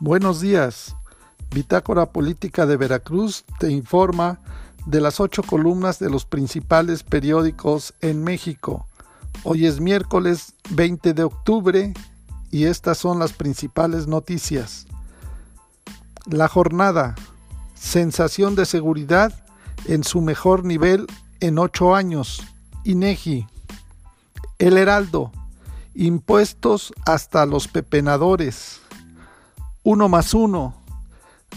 Buenos días. Bitácora Política de Veracruz te informa de las ocho columnas de los principales periódicos en México. Hoy es miércoles 20 de octubre y estas son las principales noticias. La jornada. Sensación de seguridad en su mejor nivel en ocho años. INEGI. El Heraldo. Impuestos hasta los pepenadores. Uno más uno.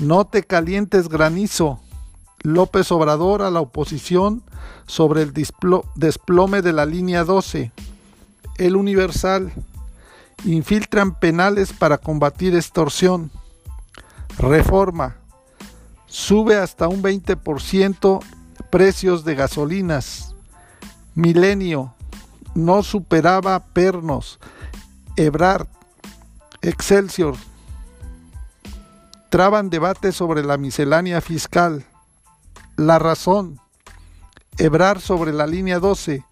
No te calientes granizo. López Obrador a la oposición sobre el desplome de la línea 12. El Universal. Infiltran penales para combatir extorsión. Reforma. Sube hasta un 20% precios de gasolinas. Milenio. No superaba Pernos. Ebrard. Excelsior traban debate sobre la miscelánea fiscal. La razón. Hebrar sobre la línea 12.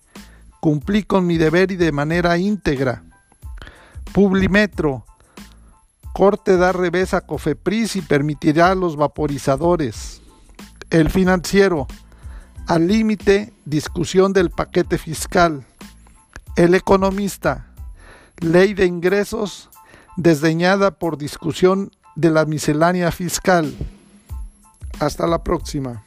Cumplí con mi deber y de manera íntegra. Publimetro. Corte da revés a Cofepris y permitirá los vaporizadores. El financiero. Al límite, discusión del paquete fiscal. El economista. Ley de ingresos desdeñada por discusión de la miscelánea fiscal. Hasta la próxima.